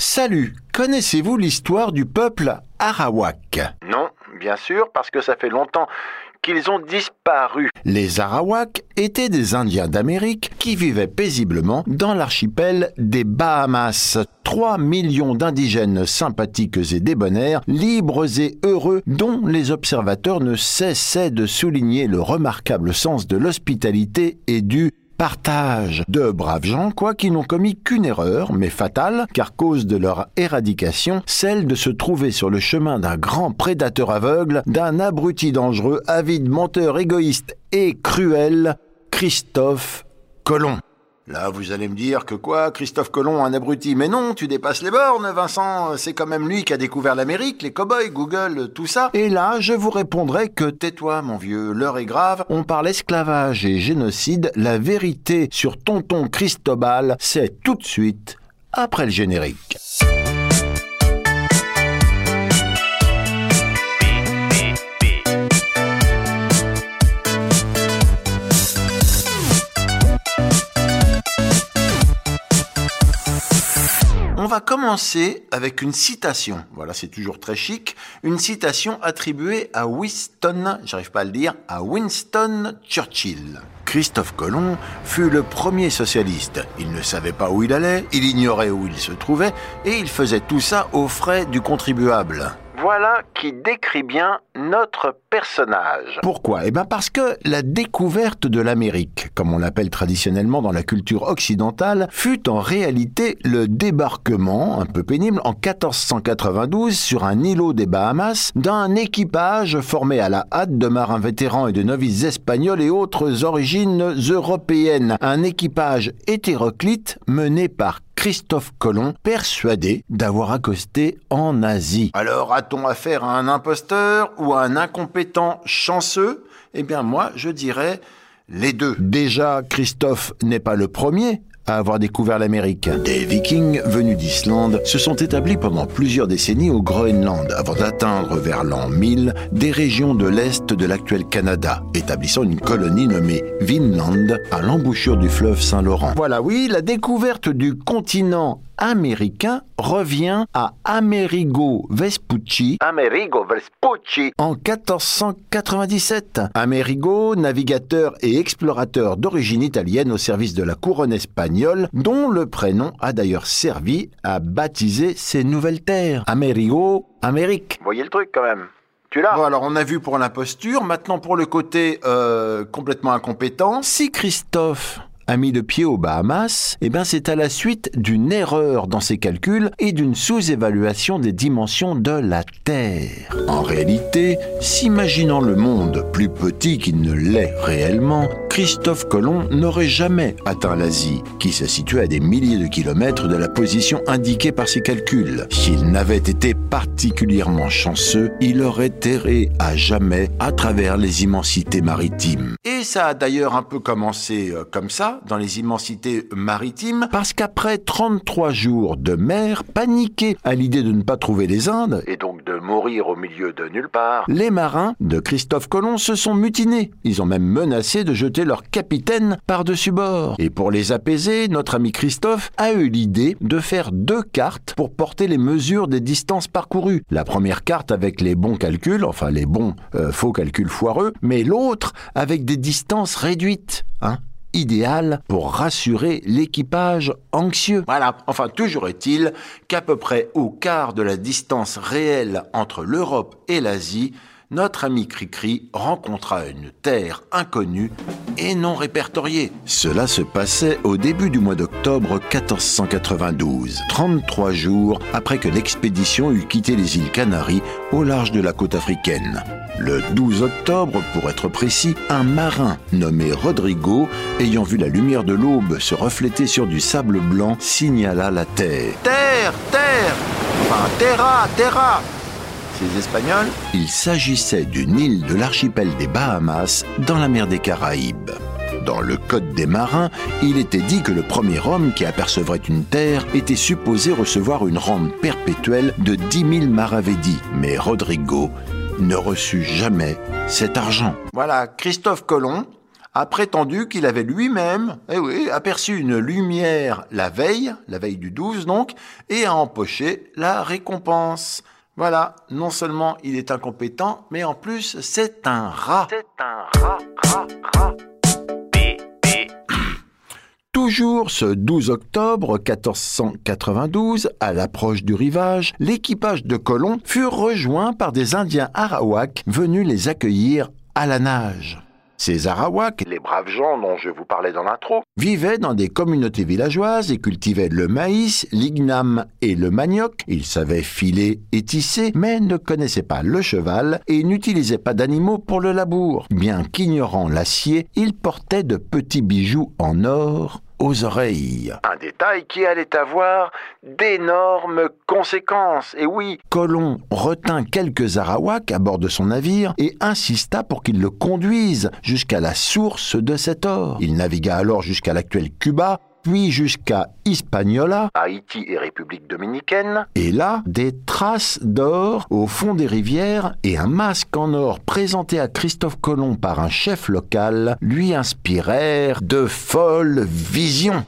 Salut, connaissez-vous l'histoire du peuple Arawak? Non, bien sûr, parce que ça fait longtemps qu'ils ont disparu. Les Arawaks étaient des Indiens d'Amérique qui vivaient paisiblement dans l'archipel des Bahamas. 3 millions d'indigènes sympathiques et débonnaires, libres et heureux, dont les observateurs ne cessaient de souligner le remarquable sens de l'hospitalité et du partage. De braves gens, quoi, qui n'ont commis qu'une erreur, mais fatale, car cause de leur éradication, celle de se trouver sur le chemin d'un grand prédateur aveugle, d'un abruti dangereux, avide, menteur, égoïste et cruel, Christophe Colomb. Là, vous allez me dire que quoi, Christophe Colomb, un abruti Mais non, tu dépasses les bornes, Vincent. C'est quand même lui qui a découvert l'Amérique, les cow-boys, Google, tout ça. Et là, je vous répondrai que tais-toi, mon vieux, l'heure est grave. On parle esclavage et génocide. La vérité sur tonton Cristobal, c'est tout de suite après le générique. Va commencer avec une citation. Voilà, c'est toujours très chic. Une citation attribuée à Winston, j'arrive pas à le dire, à Winston Churchill. Christophe Colomb fut le premier socialiste. Il ne savait pas où il allait, il ignorait où il se trouvait, et il faisait tout ça aux frais du contribuable. Voilà qui décrit bien notre personnage. Pourquoi? Eh bien parce que la découverte de l'Amérique, comme on l'appelle traditionnellement dans la culture occidentale, fut en réalité le débarquement, un peu pénible, en 1492 sur un îlot des Bahamas d'un équipage formé à la hâte de marins vétérans et de novices espagnols et autres origines européennes. Un équipage hétéroclite mené par Christophe Colomb, persuadé d'avoir accosté en Asie. Alors, a-t-on affaire à un imposteur ou à un incompétent chanceux? Eh bien, moi, je dirais les deux. Déjà, Christophe n'est pas le premier à avoir découvert l'Amérique. Des vikings venus d'Islande se sont établis pendant plusieurs décennies au Groenland avant d'atteindre vers l'an 1000 des régions de l'est de l'actuel Canada, établissant une colonie nommée Vinland à l'embouchure du fleuve Saint-Laurent. Voilà, oui, la découverte du continent américain revient à Amerigo Vespucci. Amerigo Vespucci. En 1497. Amerigo, navigateur et explorateur d'origine italienne au service de la couronne espagnole, dont le prénom a d'ailleurs servi à baptiser ces nouvelles terres. Amerigo, Amérique. Vous voyez le truc quand même tu l'as Bon, alors on a vu pour l'imposture, maintenant pour le côté euh, complètement incompétent. Si Christophe a mis le pied aux Bahamas, eh ben c'est à la suite d'une erreur dans ses calculs et d'une sous-évaluation des dimensions de la Terre. En réalité, s'imaginant le monde plus petit qu'il ne l'est réellement, Christophe Colomb n'aurait jamais atteint l'Asie, qui se situe à des milliers de kilomètres de la position indiquée par ses calculs. S'il n'avait été particulièrement chanceux, il aurait erré à jamais à travers les immensités maritimes. Et ça a d'ailleurs un peu commencé euh, comme ça, dans les immensités maritimes, parce qu'après 33 jours de mer, paniqués à l'idée de ne pas trouver les Indes, Et donc de mourir au milieu de nulle part. les marins de Christophe Colomb se sont mutinés. Ils ont même menacé de jeter leur capitaine par-dessus bord. Et pour les apaiser, notre ami Christophe a eu l'idée de faire deux cartes pour porter les mesures des distances parcourues. La première carte avec les bons calculs, enfin les bons euh, faux calculs foireux, mais l'autre avec des distances réduites. Hein idéal pour rassurer l'équipage anxieux. Voilà, enfin toujours est-il qu'à peu près au quart de la distance réelle entre l'Europe et l'Asie, notre ami Cricri rencontra une terre inconnue et non répertoriée. Cela se passait au début du mois d'octobre 1492, 33 jours après que l'expédition eut quitté les îles Canaries au large de la côte africaine. Le 12 octobre, pour être précis, un marin nommé Rodrigo, ayant vu la lumière de l'aube se refléter sur du sable blanc, signala la terre. Terre, terre Enfin, terra, terra ces Espagnols Il s'agissait d'une île de l'archipel des Bahamas dans la mer des Caraïbes. Dans le Code des marins, il était dit que le premier homme qui apercevrait une terre était supposé recevoir une rente perpétuelle de 10 000 maravédis. Mais Rodrigo ne reçut jamais cet argent. Voilà, Christophe Colomb a prétendu qu'il avait lui-même, eh oui, aperçu une lumière la veille, la veille du 12 donc, et a empoché la récompense. Voilà, non seulement il est incompétent, mais en plus c'est un rat. C'est un rat, rat, rat. Toujours ce 12 octobre 1492, à l'approche du rivage, l'équipage de colons fut rejoint par des Indiens arawaks venus les accueillir à la nage. Ces Arawaks, Les braves gens dont je vous parlais dans l'intro, vivaient dans des communautés villageoises et cultivaient le maïs, l'igname et le manioc. Ils savaient filer et tisser, mais ne connaissaient pas le cheval et n'utilisaient pas d'animaux pour le labour. Bien qu'ignorant l'acier, ils portaient de petits bijoux en or aux oreilles. un détail qui allait avoir d'énormes conséquences. Et oui, Colomb retint quelques Arawaks à bord de son navire et insista pour qu'ils le conduisent jusqu'à la source de cet or. Il navigua alors jusqu'à l'actuel Cuba, puis jusqu'à Hispaniola, Haïti et République dominicaine, et là, des traces d'or au fond des rivières et un masque en or présenté à Christophe Colomb par un chef local lui inspirèrent de folles visions.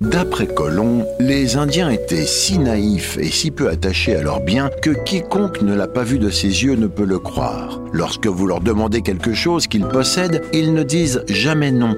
D'après Colomb, les Indiens étaient si naïfs et si peu attachés à leurs biens que quiconque ne l'a pas vu de ses yeux ne peut le croire. Lorsque vous leur demandez quelque chose qu'ils possèdent, ils ne disent jamais non.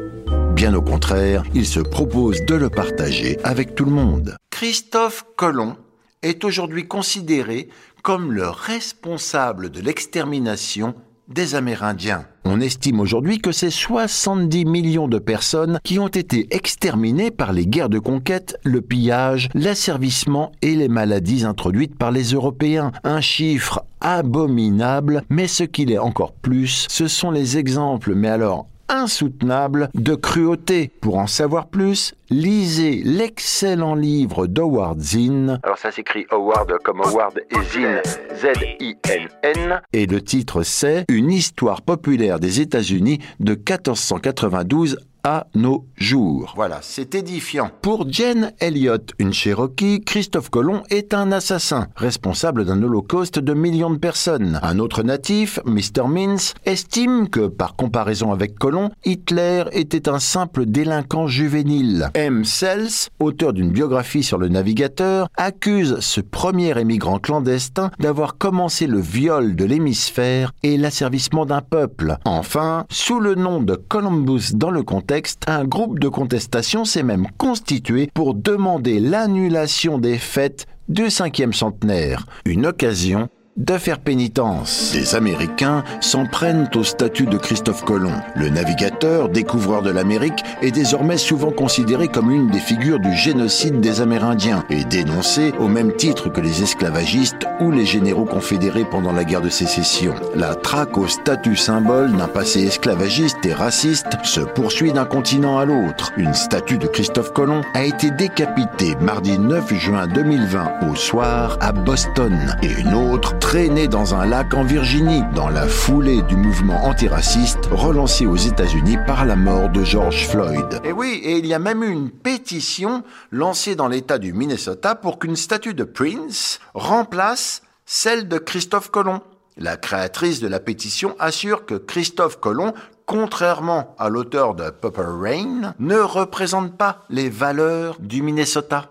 Bien au contraire, ils se proposent de le partager avec tout le monde. Christophe Colomb est aujourd'hui considéré comme le responsable de l'extermination des Amérindiens. On estime aujourd'hui que c'est 70 millions de personnes qui ont été exterminées par les guerres de conquête, le pillage, l'asservissement et les maladies introduites par les Européens. Un chiffre abominable, mais ce qu'il est encore plus, ce sont les exemples, mais alors insoutenables, de cruauté. Pour en savoir plus, lisez l'excellent livre d'Howard Zinn alors ça s'écrit Howard comme Howard et Zinn, Z-I-N-N, et le titre c'est Une histoire populaire des États-Unis de 1492 à nos jours. Voilà, c'est édifiant. Pour Jane Elliott, une Cherokee, Christophe Colomb est un assassin, responsable d'un holocauste de millions de personnes. Un autre natif, Mr. Mintz, estime que, par comparaison avec Colomb, Hitler était un simple délinquant juvénile. M. Sells, auteur d'une biographie sur le navigateur, accuse ce premier émigrant clandestin d'avoir commencé le viol de l'hémisphère et l'asservissement d'un peuple. Enfin, sous le nom de Columbus dans le contexte, un groupe de contestation s'est même constitué pour demander l'annulation des fêtes du cinquième centenaire, une occasion de faire pénitence. Les Américains s'en prennent au statut de Christophe Colomb. Le navigateur, découvreur de l'Amérique, est désormais souvent considéré comme une des figures du génocide des Amérindiens et dénoncé au même titre que les esclavagistes ou les généraux confédérés pendant la guerre de sécession. La traque au statut symbole d'un passé esclavagiste et raciste se poursuit d'un continent à l'autre. Une statue de Christophe Colomb a été décapitée mardi 9 juin 2020 au soir à Boston et une autre traînée dans un lac en Virginie dans la foulée du mouvement antiraciste relancé aux États-Unis par la mort de George Floyd. Et oui, et il y a même eu une pétition lancée dans l'État du Minnesota pour qu'une statue de Prince remplace celle de Christophe Colomb. La créatrice de la pétition assure que Christophe Colomb, contrairement à l'auteur de Purple Rain, ne représente pas les valeurs du Minnesota.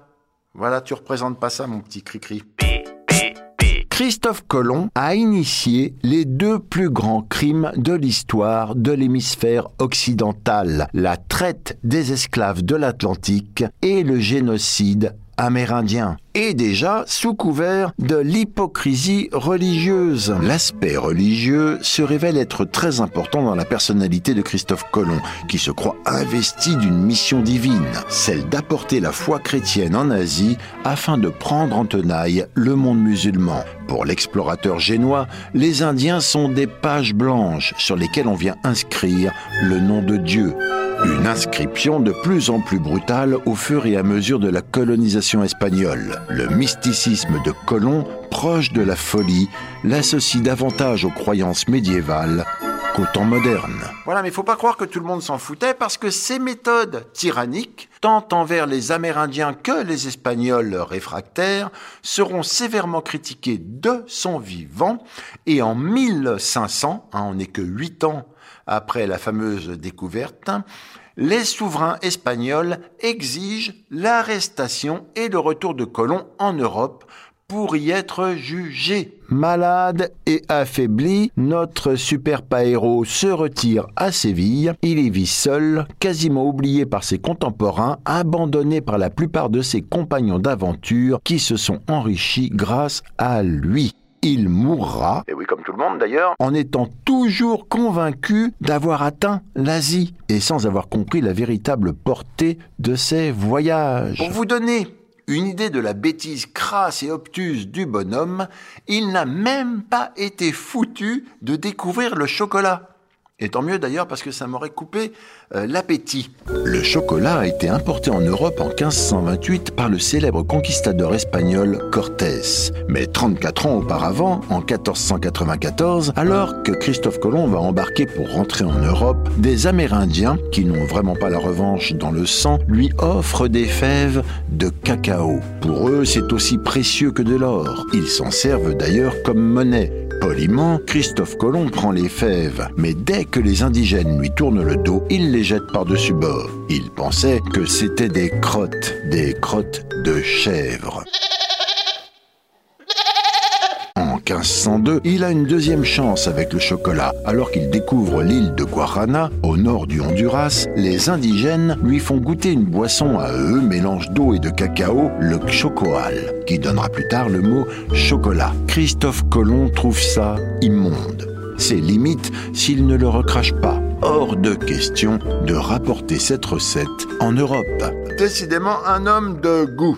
Voilà, tu représentes pas ça, mon petit cri-cri. Christophe Colomb a initié les deux plus grands crimes de l'histoire de l'hémisphère occidental, la traite des esclaves de l'Atlantique et le génocide amérindien. Et déjà sous couvert de l'hypocrisie religieuse. L'aspect religieux se révèle être très important dans la personnalité de Christophe Colomb, qui se croit investi d'une mission divine, celle d'apporter la foi chrétienne en Asie afin de prendre en tenaille le monde musulman. Pour l'explorateur génois, les Indiens sont des pages blanches sur lesquelles on vient inscrire le nom de Dieu. Une inscription de plus en plus brutale au fur et à mesure de la colonisation espagnole. Le mysticisme de Colomb, proche de la folie, l'associe davantage aux croyances médiévales qu'au temps moderne. Voilà, mais il faut pas croire que tout le monde s'en foutait parce que ces méthodes tyranniques, tant envers les Amérindiens que les Espagnols réfractaires, seront sévèrement critiquées de son vivant et en 1500, hein, on n'est que huit ans après la fameuse découverte, les souverains espagnols exigent l'arrestation et le retour de Colomb en Europe pour y être jugé. Malade et affaibli, notre super-héros se retire à Séville. Il y vit seul, quasiment oublié par ses contemporains, abandonné par la plupart de ses compagnons d'aventure qui se sont enrichis grâce à lui il mourra, et oui comme tout le monde d'ailleurs, en étant toujours convaincu d'avoir atteint l'Asie et sans avoir compris la véritable portée de ses voyages. Pour vous donner une idée de la bêtise crasse et obtuse du bonhomme, il n'a même pas été foutu de découvrir le chocolat. Et tant mieux d'ailleurs parce que ça m'aurait coupé euh, l'appétit. Le chocolat a été importé en Europe en 1528 par le célèbre conquistador espagnol Cortés. Mais 34 ans auparavant, en 1494, alors que Christophe Colomb va embarquer pour rentrer en Europe, des Amérindiens, qui n'ont vraiment pas la revanche dans le sang, lui offrent des fèves de cacao. Pour eux, c'est aussi précieux que de l'or. Ils s'en servent d'ailleurs comme monnaie. Poliment, Christophe Colomb prend les fèves, mais dès que les indigènes lui tournent le dos, il les jette par-dessus bord. Il pensait que c'était des crottes, des crottes de chèvre. 1502, il a une deuxième chance avec le chocolat. Alors qu'il découvre l'île de Guarana, au nord du Honduras, les indigènes lui font goûter une boisson à eux, mélange d'eau et de cacao, le chocoal, qui donnera plus tard le mot chocolat. Christophe Colomb trouve ça immonde. C'est limite s'il ne le recrache pas. Hors de question de rapporter cette recette en Europe. Décidément un homme de goût.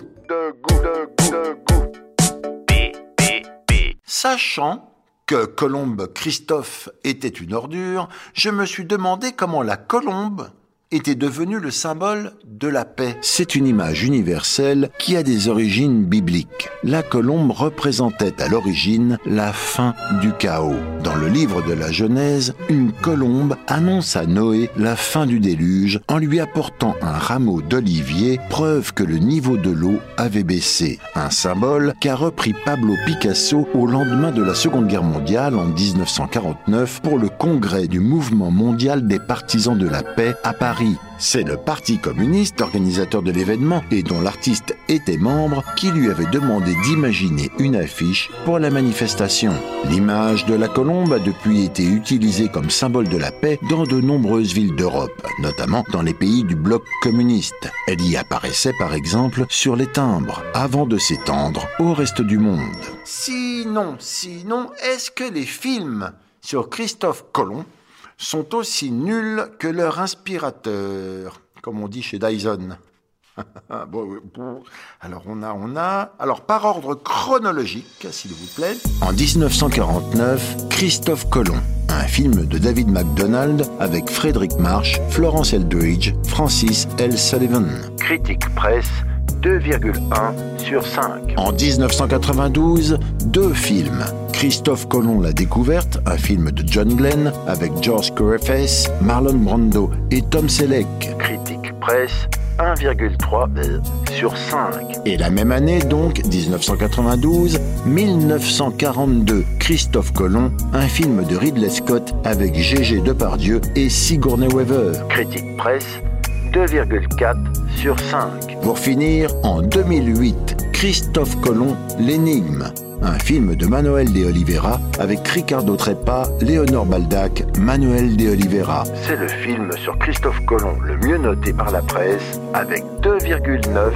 De goût, Sachant que Colombe Christophe était une ordure, je me suis demandé comment la colombe était devenu le symbole de la paix. C'est une image universelle qui a des origines bibliques. La colombe représentait à l'origine la fin du chaos. Dans le livre de la Genèse, une colombe annonce à Noé la fin du déluge en lui apportant un rameau d'olivier, preuve que le niveau de l'eau avait baissé. Un symbole qu'a repris Pablo Picasso au lendemain de la Seconde Guerre mondiale en 1949 pour le congrès du mouvement mondial des partisans de la paix à Paris c'est le Parti communiste, organisateur de l'événement et dont l'artiste était membre, qui lui avait demandé d'imaginer une affiche pour la manifestation. L'image de la colombe a depuis été utilisée comme symbole de la paix dans de nombreuses villes d'Europe, notamment dans les pays du bloc communiste. Elle y apparaissait par exemple sur les timbres, avant de s'étendre au reste du monde. Sinon, sinon, est-ce que les films sur Christophe Colomb sont aussi nuls que leur inspirateur, comme on dit chez Dyson. alors on a, on a, alors par ordre chronologique, s'il vous plaît. En 1949, Christophe Colomb, un film de David MacDonald avec Frédéric Marsh, Florence Eldridge, Francis L. Sullivan. Critique presse 2,1 sur 5. En 1992, deux films. Christophe Colomb La Découverte, un film de John Glenn avec George Corefes, Marlon Brando et Tom Selleck. Critique presse 1,3 sur 5. Et la même année, donc, 1992, 1942, Christophe Colomb, un film de Ridley Scott avec Gégé Depardieu et Sigourney Weaver. Critique presse 2,4 sur 5. Pour finir, en 2008, Christophe Colomb, L'énigme, un film de Manuel de Oliveira avec Ricardo Trepa, Léonore Baldac, Manuel de Oliveira. C'est le film sur Christophe Colomb le mieux noté par la presse avec 2,9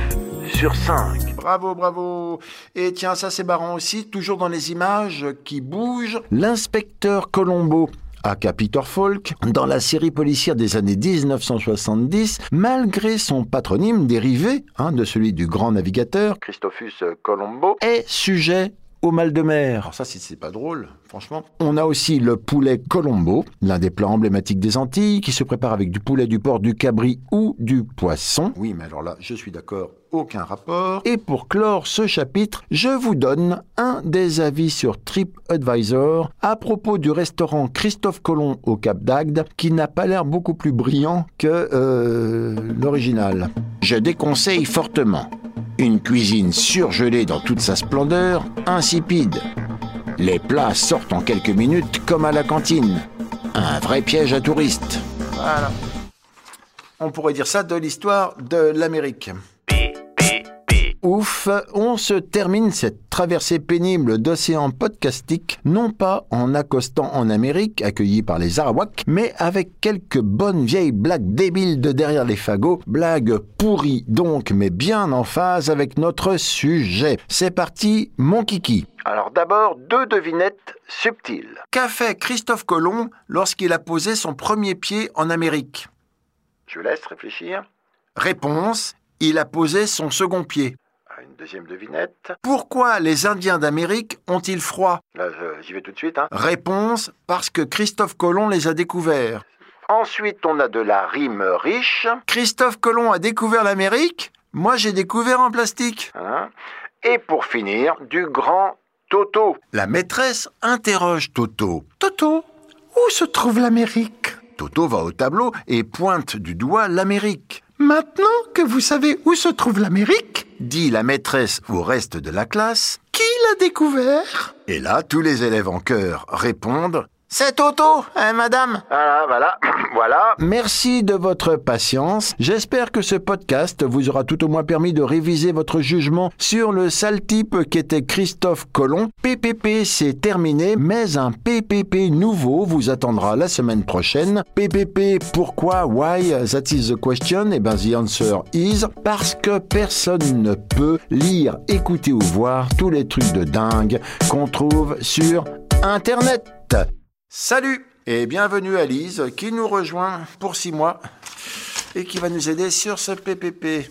sur 5. Bravo, bravo. Et tiens, ça c'est marrant aussi, toujours dans les images qui bougent, l'inspecteur Colombo aka Peter Falk, dans la série policière des années 1970, malgré son patronyme dérivé hein, de celui du grand navigateur, Christophus Colombo, est sujet au mal de mer. ça, c'est pas drôle, franchement. On a aussi le poulet Colombo, l'un des plats emblématiques des Antilles, qui se prépare avec du poulet, du porc, du cabri ou du poisson. Oui, mais alors là, je suis d'accord, aucun rapport. Et pour clore ce chapitre, je vous donne un des avis sur TripAdvisor à propos du restaurant Christophe Colomb au Cap d'Agde, qui n'a pas l'air beaucoup plus brillant que euh, l'original. Je déconseille fortement. Une cuisine surgelée dans toute sa splendeur, insipide. Les plats sortent en quelques minutes comme à la cantine. un vrai piège à touristes. Voilà. On pourrait dire ça de l'histoire de l'Amérique. Ouf, on se termine cette traversée pénible d'océan podcastique, non pas en accostant en Amérique, accueilli par les Arawaks, mais avec quelques bonnes vieilles blagues débiles de derrière les fagots, blagues pourries donc, mais bien en phase avec notre sujet. C'est parti, mon kiki. Alors d'abord, deux devinettes subtiles. Qu'a fait Christophe Colomb lorsqu'il a posé son premier pied en Amérique? Je laisse réfléchir. Réponse, il a posé son second pied. Deuxième devinette. Pourquoi les Indiens d'Amérique ont-ils froid? Là, j'y vais tout de suite. hein. Réponse, parce que Christophe Colomb les a découverts. Ensuite, on a de la rime riche. Christophe Colomb a découvert l'Amérique Moi j'ai découvert en plastique. hein. Et pour finir, du grand Toto. La maîtresse interroge Toto. Toto, où se trouve l'Amérique? Toto va au tableau et pointe du doigt l'Amérique. Maintenant que vous savez où se trouve l'Amérique, dit la maîtresse au reste de la classe, qui l'a découvert? Et là, tous les élèves en chœur répondent C'est Toto, hein, madame? Voilà, voilà, voilà. Merci de votre patience. J'espère que ce podcast vous aura tout au moins permis de réviser votre jugement sur le sale type qu'était Christophe Colomb. PPP, c'est terminé, mais un PPP nouveau vous attendra la semaine prochaine. PPP, pourquoi, why, that is the question, et ben the answer is parce que personne ne peut lire, écouter ou voir tous les trucs de dingue qu'on trouve sur Internet. Salut et bienvenue à Lise qui nous rejoint pour six mois et qui va nous aider sur ce PPP.